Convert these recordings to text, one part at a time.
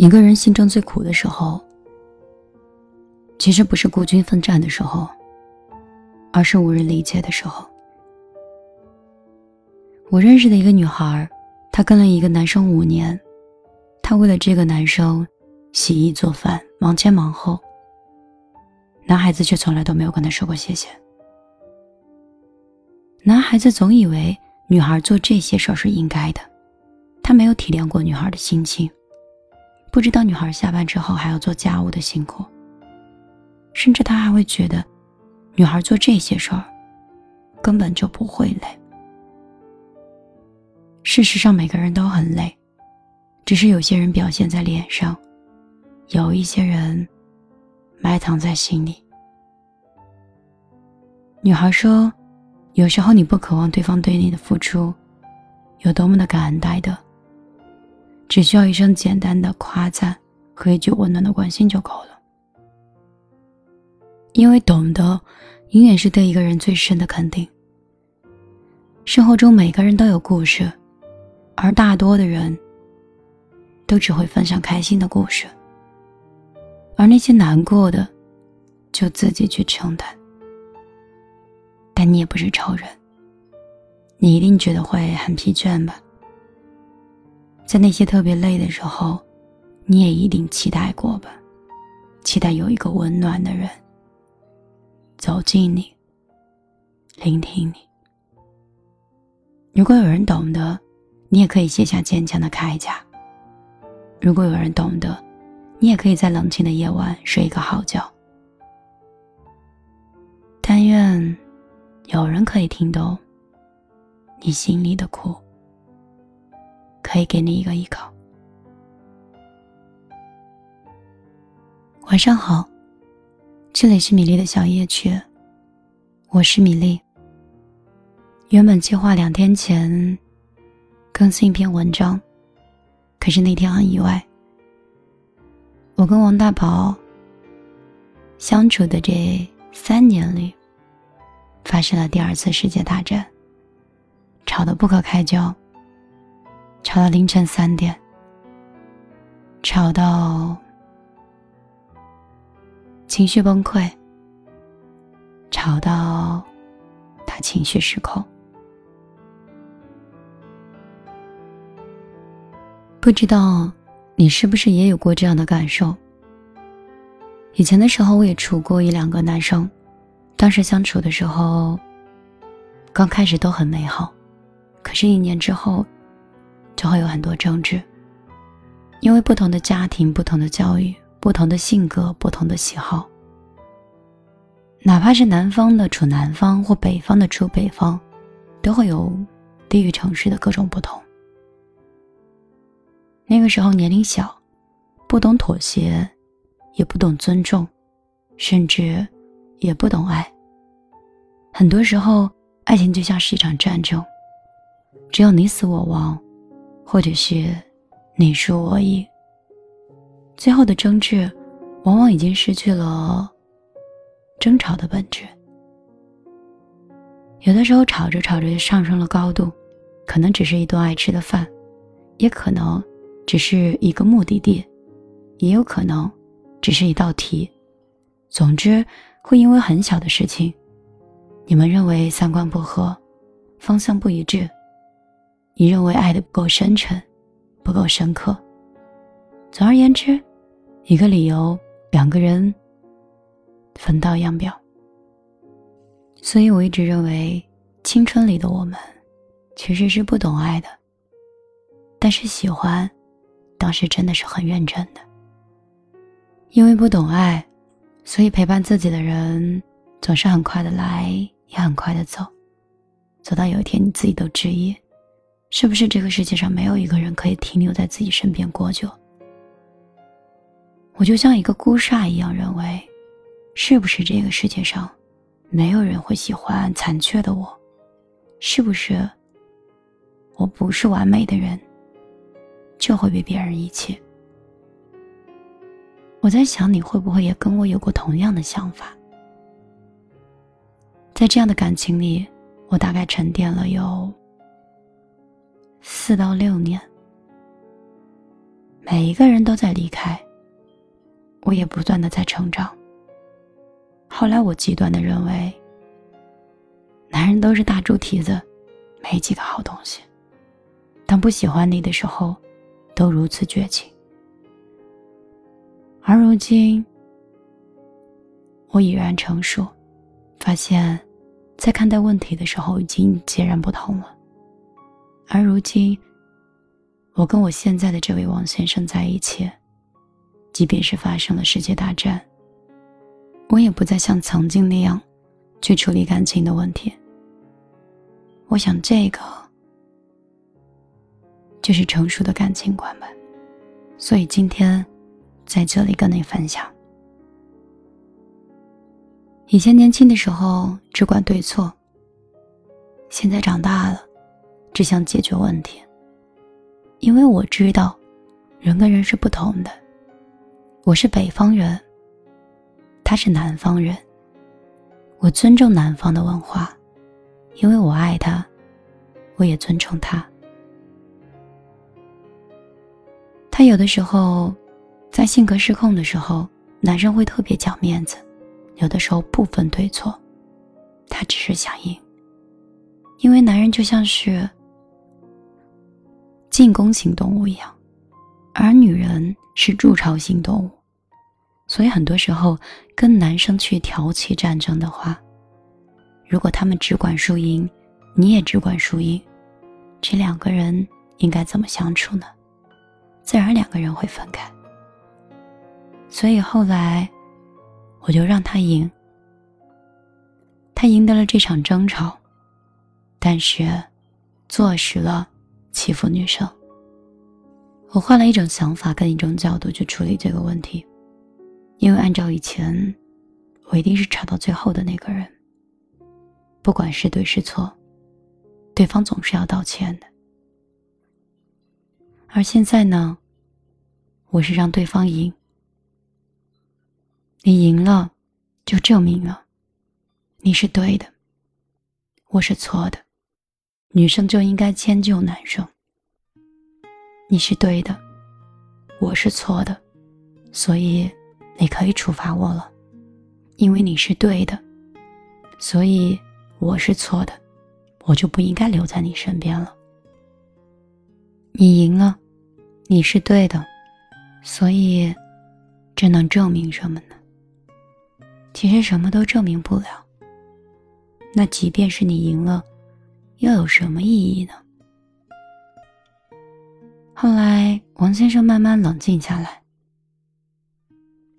一个人心中最苦的时候，其实不是孤军奋战的时候，而是无人理解的时候。我认识的一个女孩，她跟了一个男生五年，她为了这个男生洗衣做饭，忙前忙后。男孩子却从来都没有跟她说过谢谢。男孩子总以为女孩做这些事儿是应该的，他没有体谅过女孩的心情。不知道女孩下班之后还要做家务的辛苦，甚至他还会觉得，女孩做这些事儿根本就不会累。事实上，每个人都很累，只是有些人表现在脸上，有一些人埋藏在心里。女孩说：“有时候你不渴望对方对你的付出有多么的感恩戴德。”只需要一声简单的夸赞和一句温暖的关心就够了，因为懂得，永远是对一个人最深的肯定。生活中每个人都有故事，而大多的人，都只会分享开心的故事，而那些难过的，就自己去承担。但你也不是超人，你一定觉得会很疲倦吧？在那些特别累的时候，你也一定期待过吧？期待有一个温暖的人走进你，聆听你。如果有人懂得，你也可以卸下坚强的铠甲；如果有人懂得，你也可以在冷清的夜晚睡一个好觉。但愿有人可以听懂你心里的苦。可以给你一个依靠。晚上好，这里是米粒的小夜曲，我是米粒。原本计划两天前更新一篇文章，可是那天很意外，我跟王大宝相处的这三年里，发生了第二次世界大战，吵得不可开交。吵到凌晨三点，吵到情绪崩溃，吵到他情绪失控。不知道你是不是也有过这样的感受？以前的时候，我也处过一两个男生，当时相处的时候，刚开始都很美好，可是，一年之后。就会有很多争执，因为不同的家庭、不同的教育、不同的性格、不同的喜好，哪怕是南方的处南方或北方的处北方，都会有地域城市的各种不同。那个时候年龄小，不懂妥协，也不懂尊重，甚至也不懂爱。很多时候，爱情就像是一场战争，只有你死我亡。或者是你输我赢，最后的争执往往已经失去了争吵的本质。有的时候吵着吵着就上升了高度，可能只是一顿爱吃的饭，也可能只是一个目的地，也有可能只是一道题。总之，会因为很小的事情，你们认为三观不合，方向不一致。你认为爱的不够深沉，不够深刻。总而言之，一个理由，两个人分道扬镳。所以我一直认为，青春里的我们其实是不懂爱的，但是喜欢，当时真的是很认真的。因为不懂爱，所以陪伴自己的人总是很快的来，也很快的走，走到有一天你自己都质疑。是不是这个世界上没有一个人可以停留在自己身边过久？我就像一个孤煞一样认为，是不是这个世界上没有人会喜欢残缺的我？是不是我不是完美的人，就会被别人遗弃？我在想，你会不会也跟我有过同样的想法？在这样的感情里，我大概沉淀了有。四到六年，每一个人都在离开，我也不断的在成长。后来我极端的认为，男人都是大猪蹄子，没几个好东西。当不喜欢你的时候，都如此绝情。而如今，我已然成熟，发现，在看待问题的时候已经截然不同了。而如今，我跟我现在的这位王先生在一起，即便是发生了世界大战，我也不再像曾经那样去处理感情的问题。我想，这个就是成熟的感情观吧。所以今天在这里跟你分享。以前年轻的时候只管对错，现在长大了，只想解决问题。因为我知道，人跟人是不同的。我是北方人，他是南方人。我尊重南方的文化，因为我爱他，我也尊重他。他有的时候，在性格失控的时候，男生会特别讲面子。有的时候不分对错，他只是想赢。因为男人就像是进攻型动物一样，而女人是筑巢型动物，所以很多时候跟男生去挑起战争的话，如果他们只管输赢，你也只管输赢，这两个人应该怎么相处呢？自然两个人会分开。所以后来。我就让他赢，他赢得了这场争吵，但是坐实了欺负女生。我换了一种想法跟一种角度去处理这个问题，因为按照以前，我一定是吵到最后的那个人，不管是对是错，对方总是要道歉的。而现在呢，我是让对方赢。你赢了，就证明了你是对的，我是错的。女生就应该迁就男生。你是对的，我是错的，所以你可以处罚我了。因为你是对的，所以我是错的，我就不应该留在你身边了。你赢了，你是对的，所以这能证明什么呢？其实什么都证明不了。那即便是你赢了，又有什么意义呢？后来，王先生慢慢冷静下来，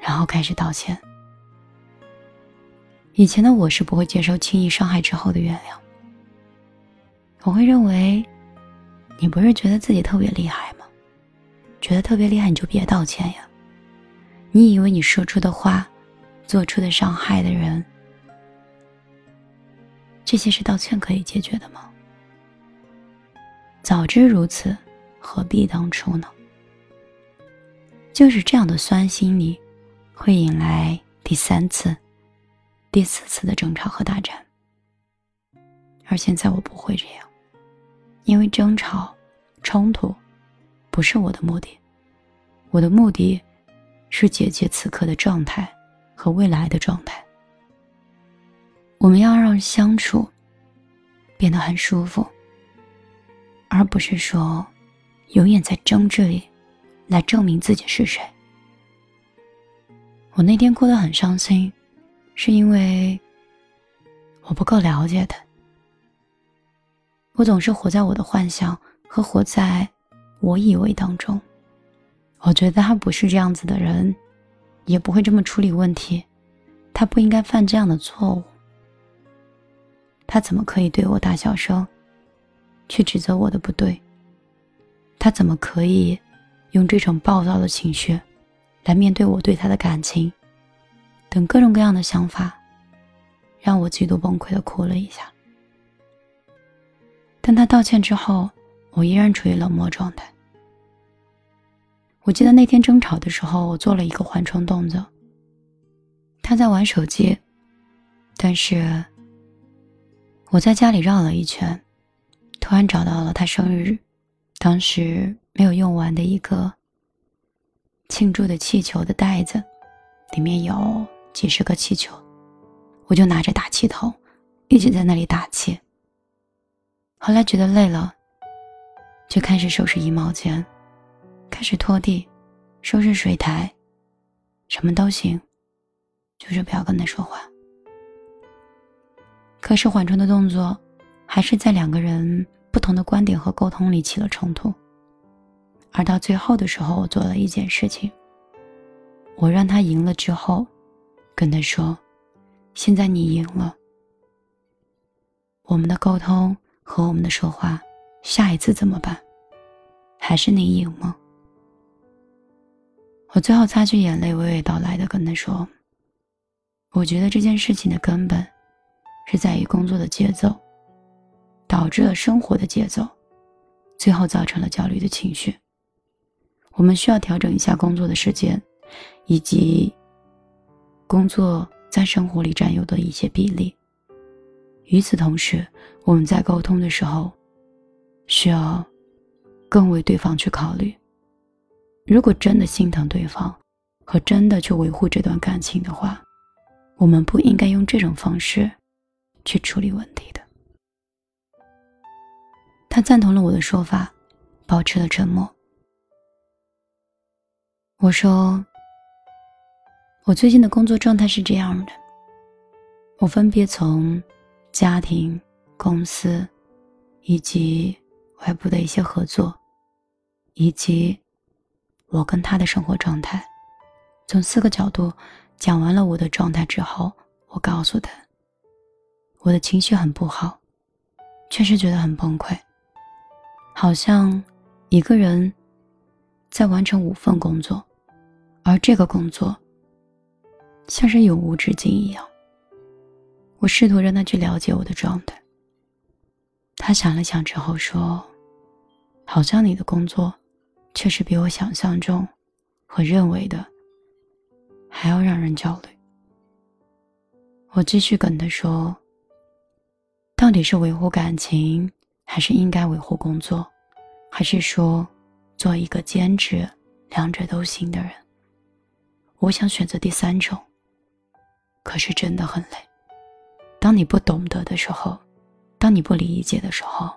然后开始道歉。以前的我是不会接受轻易伤害之后的原谅，我会认为，你不是觉得自己特别厉害吗？觉得特别厉害你就别道歉呀。你以为你说出的话。做出的伤害的人，这些是道歉可以解决的吗？早知如此，何必当初呢？就是这样的酸心理，会引来第三次、第四次的争吵和大战。而现在我不会这样，因为争吵、冲突不是我的目的，我的目的是解决此刻的状态。和未来的状态，我们要让相处变得很舒服，而不是说永远在争执里来证明自己是谁。我那天哭得很伤心，是因为我不够了解他。我总是活在我的幻想和活在我以为当中，我觉得他不是这样子的人。也不会这么处理问题，他不应该犯这样的错误。他怎么可以对我大笑声，去指责我的不对？他怎么可以用这种暴躁的情绪来面对我对他的感情？等各种各样的想法，让我极度崩溃的哭了一下。但他道歉之后，我依然处于冷漠状态。我记得那天争吵的时候，我做了一个缓冲动作。他在玩手机，但是我在家里绕了一圈，突然找到了他生日当时没有用完的一个庆祝的气球的袋子，里面有几十个气球，我就拿着打气筒，一直在那里打气。后来觉得累了，就开始收拾衣帽间，开始拖地，收拾水台，什么都行，就是不要跟他说话。可是缓冲的动作，还是在两个人不同的观点和沟通里起了冲突。而到最后的时候，我做了一件事情。我让他赢了之后，跟他说：“现在你赢了，我们的沟通和我们的说话，下一次怎么办？还是你赢吗？”我最后擦去眼泪，娓娓道来的跟他说：“我觉得这件事情的根本，是在于工作的节奏，导致了生活的节奏，最后造成了焦虑的情绪。”我们需要调整一下工作的时间，以及工作在生活里占有的一些比例。与此同时，我们在沟通的时候，需要更为对方去考虑。如果真的心疼对方，和真的去维护这段感情的话，我们不应该用这种方式去处理问题的。他赞同了我的说法，保持了沉默。我说：“我最近的工作状态是这样的，我分别从家庭、公司，以及外部的一些合作，以及我跟他的生活状态，从四个角度讲完了我的状态之后，我告诉他，我的情绪很不好，确实觉得很崩溃，好像一个人在完成五份工作。”而这个工作，像是永无止境一样。我试图让他去了解我的状态。他想了想之后说：“好像你的工作，确实比我想象中和认为的还要让人焦虑。”我继续跟他说：“到底是维护感情，还是应该维护工作，还是说做一个兼职，两者都行的人？”我想选择第三种，可是真的很累。当你不懂得的时候，当你不理解的时候，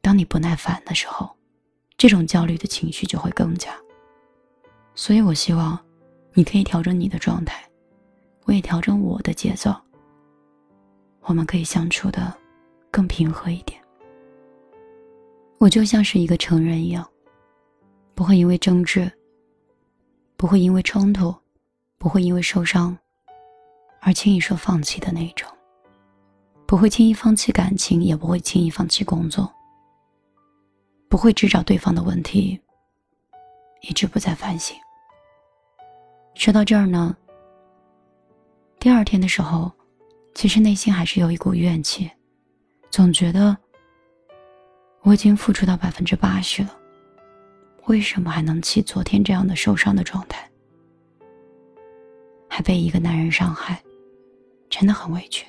当你不耐烦的时候，这种焦虑的情绪就会更加。所以我希望，你可以调整你的状态，我也调整我的节奏。我们可以相处的更平和一点。我就像是一个成人一样，不会因为争执。不会因为冲突，不会因为受伤，而轻易说放弃的那一种。不会轻易放弃感情，也不会轻易放弃工作。不会只找对方的问题，一直不再反省。说到这儿呢，第二天的时候，其实内心还是有一股怨气，总觉得我已经付出到百分之八十了。为什么还能起昨天这样的受伤的状态？还被一个男人伤害，真的很委屈。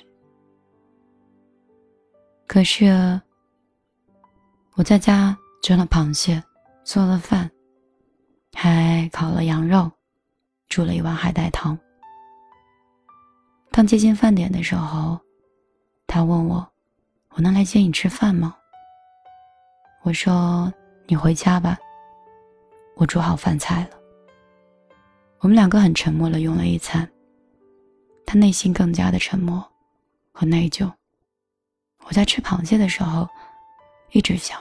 可是我在家蒸了螃蟹，做了饭，还烤了羊肉，煮了一碗海带汤。当接近饭点的时候，他问我：“我能来接你吃饭吗？”我说：“你回家吧。”我煮好饭菜了。我们两个很沉默的，用了一餐。他内心更加的沉默和内疚。我在吃螃蟹的时候，一直想，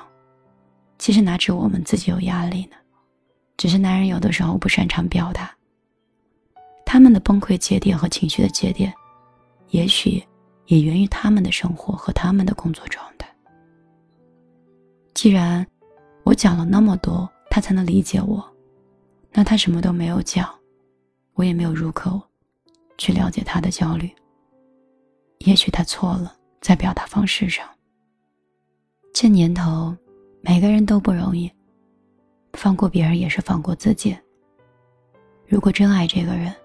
其实哪止我们自己有压力呢？只是男人有的时候不擅长表达。他们的崩溃节点和情绪的节点，也许也源于他们的生活和他们的工作状态。既然我讲了那么多。他才能理解我，那他什么都没有讲，我也没有入口去了解他的焦虑。也许他错了，在表达方式上。这年头，每个人都不容易，放过别人也是放过自己。如果真爱这个人，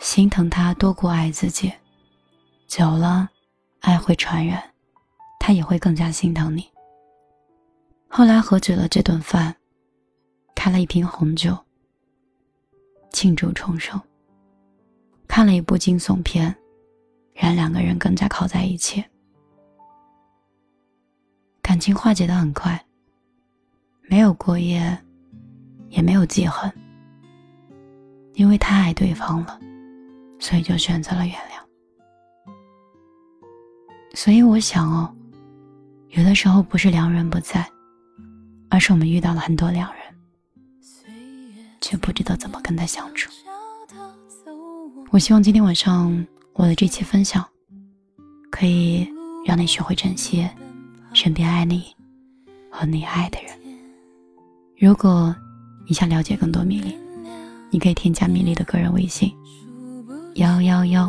心疼他多过爱自己，久了，爱会传染，他也会更加心疼你。后来喝止了这顿饭，开了一瓶红酒，庆祝重生。看了一部惊悚片，让两个人更加靠在一起，感情化解的很快，没有过夜，也没有记恨，因为太爱对方了，所以就选择了原谅。所以我想哦，有的时候不是良人不在，而是我们遇到了很多良人，却不知道怎么跟他相处。我希望今天晚上我的这期分享，可以让你学会珍惜身边爱你和你爱的人。如果你想了解更多米粒，你可以添加米粒的个人微信：幺幺幺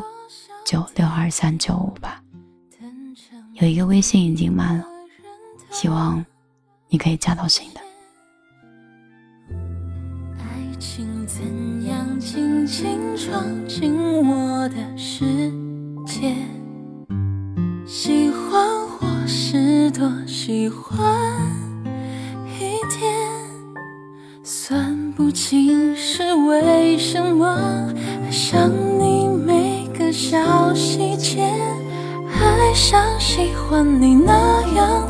九六二三九五八。有一个微信已经满了，希望你可以加到新的。爱情怎样轻轻闯进我的世界？喜欢或是多喜欢一点，算不清是为什么爱上你每个小细节，爱上喜欢你那样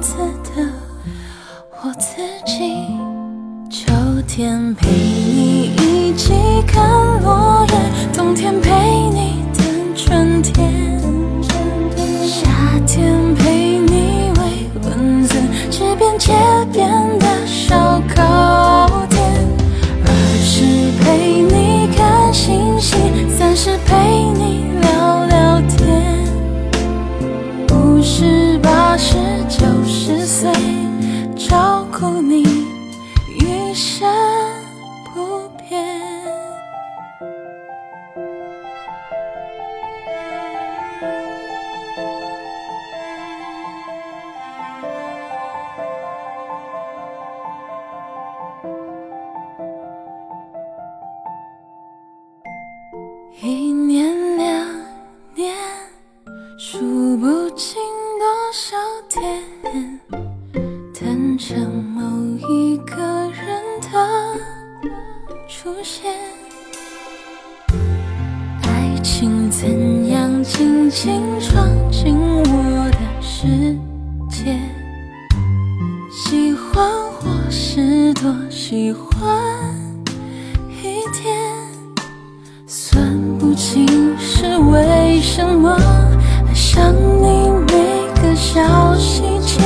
情是为什么爱上你每个小细节，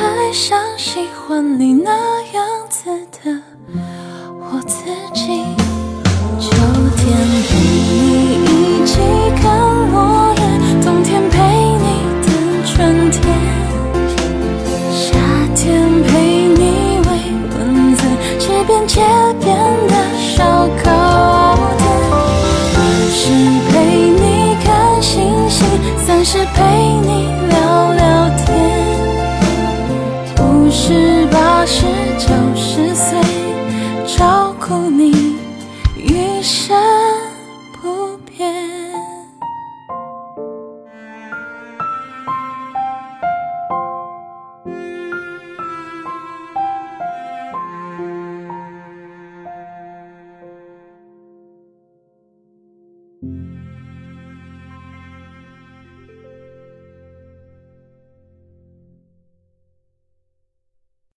爱上喜欢你那。只是陪你